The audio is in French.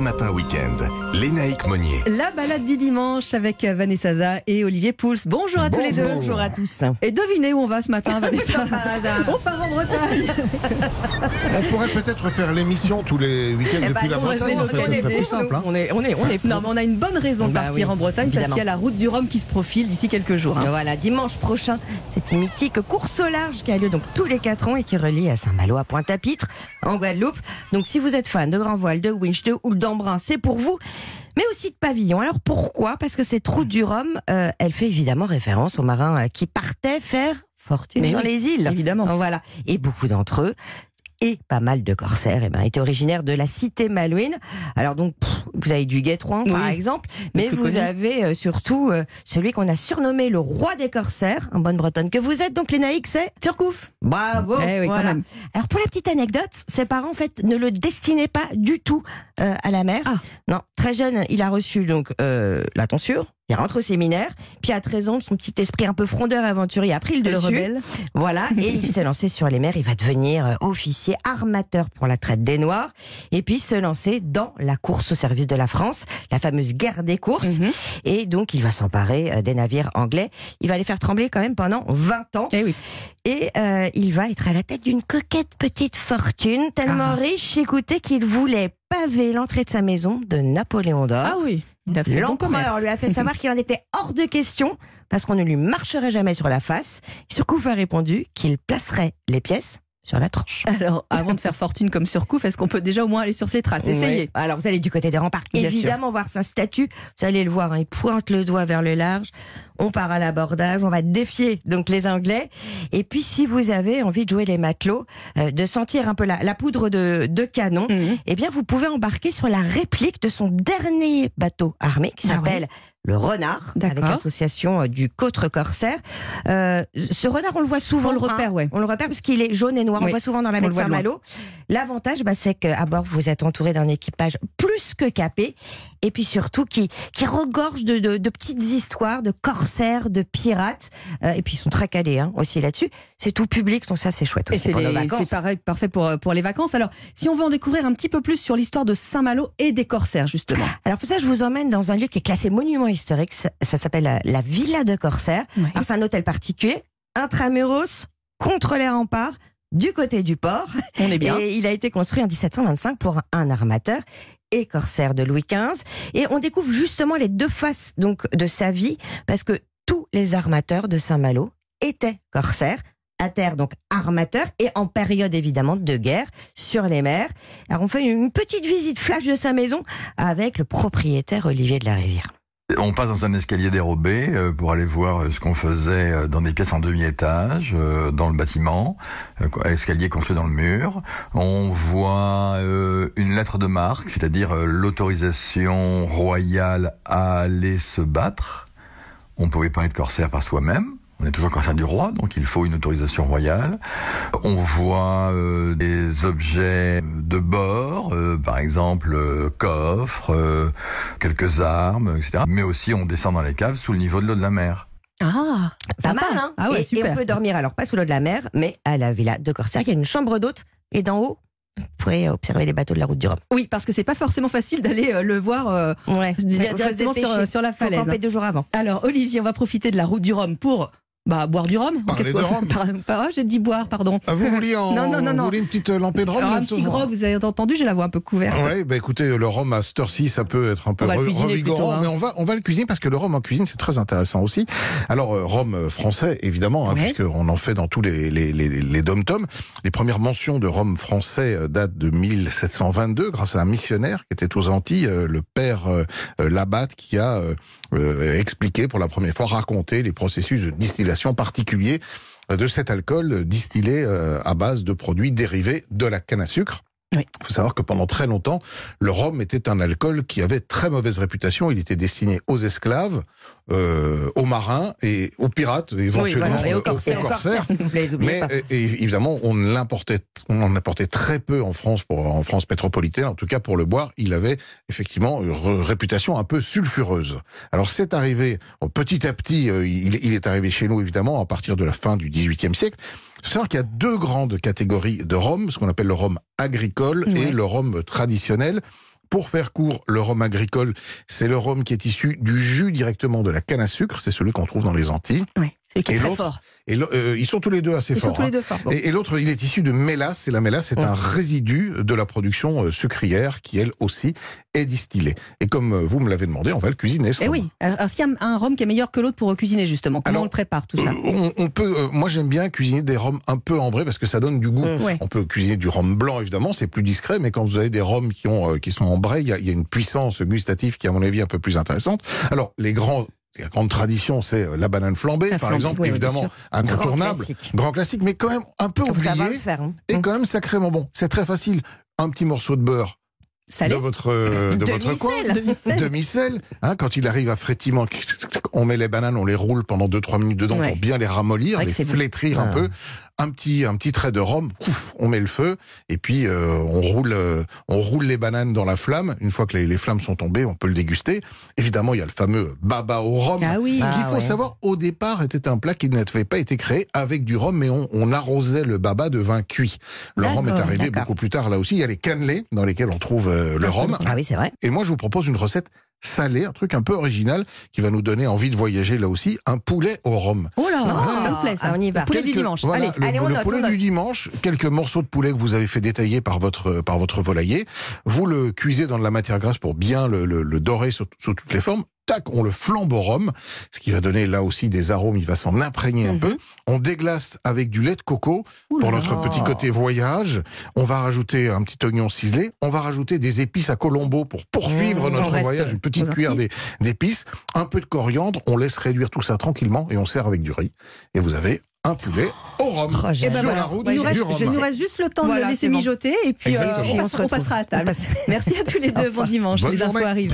Top Matin Week-end. Lénaïque Monnier. La balade du dimanche avec Vanessa Zaza et Olivier Pouls. Bonjour à tous les deux. Bonjour à tous. Et devinez où on va ce matin, Vanessa On part en Bretagne. On pourrait peut-être faire l'émission tous les week-ends Eh depuis ben, la nous, on Bretagne. se en fait, ce serait plus simple. hein. On est, on est, on est. Non, mais on a une bonne raison de Bah partir oui, en Bretagne parce évidemment. qu'il y a la route du Rhum qui se profile d'ici quelques jours. hein. Voilà, dimanche prochain, cette mythique course au large qui a lieu donc tous les 4 ans et qui relie à Saint-Malo à Pointe-à-Pitre, en Guadeloupe. Donc si vous êtes fan de grand voile, de winch, de houle, d'embrun, c'est pour vous. Mais aussi de pavillon. Alors pourquoi? Parce que cette route du Rhum, euh, elle fait évidemment référence aux marins euh, qui partaient faire fortune Mais dans oui, les îles. évidemment. Voilà. Et beaucoup d'entre eux et pas mal de corsaires eh ben, étaient originaires de la cité malouine. Alors donc, pff, vous avez du Guétrouan par Oui, exemple, mais vous connu. avez euh, surtout euh, celui qu'on a surnommé le roi des corsaires, en bonne bretonne que vous êtes, donc Lénaïque, c'est Turcouf. Bravo Eh oui, quand voilà. même. Alors pour la petite anecdote, ses parents en fait ne le destinaient pas du tout euh, à la mer. Ah. Non, très jeune, il a reçu donc euh, la tonsure, il rentre au séminaire, puis à 13 ans, son petit esprit un peu frondeur et aventurier a pris le Le dessus. rebelle. Voilà, et il s'est lancé sur les mers. Il va devenir euh, officier armateur pour la traite des Noirs, et puis se lancer dans la course au service de la France, la fameuse guerre des courses. Mhm. Et donc, il va s'emparer euh, des navires anglais. Il va les faire trembler quand même pendant 20 ans. Eh oui. Et euh, il va être à la tête d'une coquette petite fortune, tellement Ah. riche, écoutez, qu'il voulait paver l'entrée de sa maison de Napoléon d'Or. Ah oui. L'empereur lui a fait savoir qu'il en était hors de question parce qu'on ne lui marcherait jamais sur la face. Surcouf a répondu qu'il placerait les pièces sur la tranche. Alors, avant de faire fortune comme Surcouf, est-ce qu'on peut déjà au moins aller sur ses traces? Essayez. Alors vous allez du côté des remparts, Bien évidemment voir sa statue. Vous allez le voir, hein, il pointe le doigt vers le large. On part à l'abordage, on va défier donc les Anglais. Et puis si vous avez envie de jouer les matelots, euh, de sentir un peu la, la poudre de, de canon, Mhm. eh bien vous pouvez embarquer sur la réplique de son dernier bateau armé qui Ah s'appelle le Renard, avec l'association euh, du Côtre Corsaire. Euh, ce renard, on le voit souvent. On le repère, hein. ouais. On le repère parce qu'il est jaune et noir. On le voit souvent dans la de loin. Saint-Malo. L'avantage, bah, c'est qu'à bord, vous êtes entouré d'un équipage plus que capé, et puis surtout qui, qui regorge de, de- de petites histoires de corsaires, de pirates, Euh, et puis ils sont très calés hein, aussi là-dessus. C'est tout public, donc ça c'est chouette Et aussi c'est pour nos vacances. c'est pareil, parfait pour, euh, pour les vacances. Alors, si on veut en découvrir un petit peu plus sur l'histoire de Saint-Malo et des corsaires, justement. Alors pour ça, je vous emmène dans un lieu qui est classé monument historique. Ça, ça s'appelle la, la Villa de Corsaire. Ouais. Alors, C'est un hôtel particulier, intramuros, contre les remparts, du côté du port. On est bien. Et il a été construit en 1725 pour un armateur et corsaire de Louis XV. Et on découvre justement les deux faces donc de sa vie, parce que tous les armateurs de Saint-Malo étaient corsaires. À terre, donc armateurs, et en période évidemment de guerre sur les mers. Alors on fait une petite visite flash de sa maison avec le propriétaire Olivier de la Rivière. On passe dans un escalier dérobé euh, pour aller voir euh, ce qu'on faisait euh, dans des pièces en demi-étage, dans le bâtiment, escalier construit dans le mur. On voit une lettre de marque, c'est-à-dire l'autorisation royale à aller se battre. On pouvait pas être corsaire par soi-même. On est toujours corsaire du roi, donc il faut une autorisation royale. On voit euh, des objets de bord, euh, par exemple euh, coffres, euh, quelques armes, etc. Mais aussi on descend dans les caves sous le niveau de l'eau de la mer. Ah, Pas mal, hein Ah ouais, et, et super. on peut dormir alors pas sous l'eau de la mer, mais à la Villa de Corsaire, il y a une chambre d'hôte, et d'en haut, vous pourrez observer les bateaux de la route du Rhum. Oui, parce que c'est pas forcément facile d'aller le voir euh, Ouais, faut directement sur, la Faut falaise. camper deux jours avant. Alors, Olivier, on va profiter de la route du Rhum pour bah, boire du rhum. Parler Qu'est-ce de rhum. Par- par- ah, J'ai dit boire, pardon. Ah, vous vouliez en, Non, non, non, vous non. voulez une petite lampée de rhum Alors, un petit grog, vous avez entendu, j'ai la voix un peu couverte. Ouais, bah écoutez, le rhum à cette heure-ci, ça peut être un peu revigorant, hein. mais on va, on va le cuisiner parce que le rhum en cuisine, c'est très intéressant aussi. Alors, euh, rhum euh, français, évidemment, hein, Ouais. puisqu'on en fait dans tous les, les, les, les dom-toms. Les premières mentions de rhum français euh, datent de 1722, grâce à un missionnaire qui était aux Antilles, euh, le père euh, euh, Labatte, qui a euh, euh, expliqué pour la première fois, raconté les processus de distillation particuliers euh, de cet alcool distillé euh, à base de produits dérivés de la canne à sucre. Oui. Il faut savoir que pendant très longtemps, le rhum était un alcool qui avait très mauvaise réputation. Il était destiné aux esclaves, euh, aux marins et aux pirates, éventuellement voilà, aux euh, corsaires. aux corsaires. plaît, oubliez Mais euh, et évidemment, on l'importait, on en importait très peu en France, pour, en France métropolitaine. En tout cas, pour le boire, il avait effectivement une réputation un peu sulfureuse. Alors, c'est arrivé petit à petit. euh, il, il est arrivé chez nous évidemment à partir de la fin du XVIIIe siècle. Il faut savoir qu'il y a deux grandes catégories de rhum, ce qu'on appelle le rhum agricole et le rhum traditionnel. Pour faire court, le rhum agricole, c'est le rhum qui est issu du jus directement de la canne à sucre, c'est celui qu'on trouve dans les Antilles. Ouais, celui qui est Et très fort. Et euh, ils sont tous les deux assez Ils sont forts. tous les hein. deux forts. Bon. Et, et l'autre, il est issu de mélasse, et la mélasse c'est Mm. un résidu de la production euh, sucrière qui, elle aussi, est distillée. Et comme euh, vous me l'avez demandé, on va le cuisiner. ce Eh rhum. oui. Alors, est-ce qu'il y a un rhum qui est meilleur que l'autre pour cuisiner justement Comment Alors, on le prépare tout ça? Euh, on, on peut, euh, moi j'aime bien cuisiner des rhums un peu ambrés parce que ça donne du goût. Mm. Ouais. On peut cuisiner du rhum blanc évidemment, c'est plus discret, mais quand vous avez des rhums qui ont qui sont ambrés, il y a, il y a une puissance gustative qui est à mon avis un peu plus intéressante. Alors les grands la grande tradition, c'est euh, la banane flambée, La par flambée, exemple, oui, évidemment incontournable, classique. grand classique, mais quand même un peu le oublié faire. hein. et quand même sacrément bon. C'est très facile. Un petit morceau de beurre de votre euh, de votre coin, Demi-sel. Hein, quand il arrive à frétillement, on met les bananes, on les roule pendant 2-3 minutes dedans Ouais. pour bien les ramollir, les bon. flétrir un Ah. peu. Un petit, un petit trait de rhum, ouf, on met le feu et puis euh, on roule, euh, on roule les bananes dans la flamme. Une fois que les, les flammes sont tombées, on peut le déguster. Évidemment, il y a le fameux baba au rhum. Ah oui. Ah qu'il faut ouais. savoir, au départ, était un plat qui n'avait pas été créé avec du rhum, mais on, on arrosait le baba de vin cuit. Le rhum est arrivé beaucoup plus tard là aussi. Il y a les cannelés dans lesquels on trouve euh, le rhum. Ah oui, c'est vrai. Et moi, je vous propose une recette salée, un truc un peu original qui va nous donner envie de voyager là aussi, un poulet au rhum. Oh là, Ah, ça me plaît ça. ah, on y va. Le Poulet du dimanche. voilà, Allez. le, allez, on le note, poulet on note. du dimanche, quelques morceaux de poulet que vous avez fait détailler par votre par votre volailler. Vous le cuisez dans de la matière grasse pour bien le, le- le dorer sous, sous toutes les formes. Tac, on le flambe au rhum, ce qui va donner là aussi des arômes. Il va s'en imprégner un Mhm. peu. On déglace avec du lait de coco Ouh pour notre petit côté voyage. On va rajouter un petit oignon ciselé. On va rajouter des épices à colombo pour poursuivre Mmh, notre voyage. Une petite cuillère d'épices, un peu de coriandre. On laisse réduire tout ça tranquillement et on sert avec du riz. Et vous avez un poulet au rhum. Oh, Eh ben sur voilà. la route il, nous du reste, rhum. il nous reste juste le temps de Voilà, le laisser bon. mijoter et puis euh, on, passera à table. Merci à tous les deux. Bon dimanche. Bonne les infos journée. arrivent.